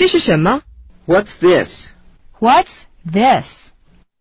这是什么？What's this? What's this?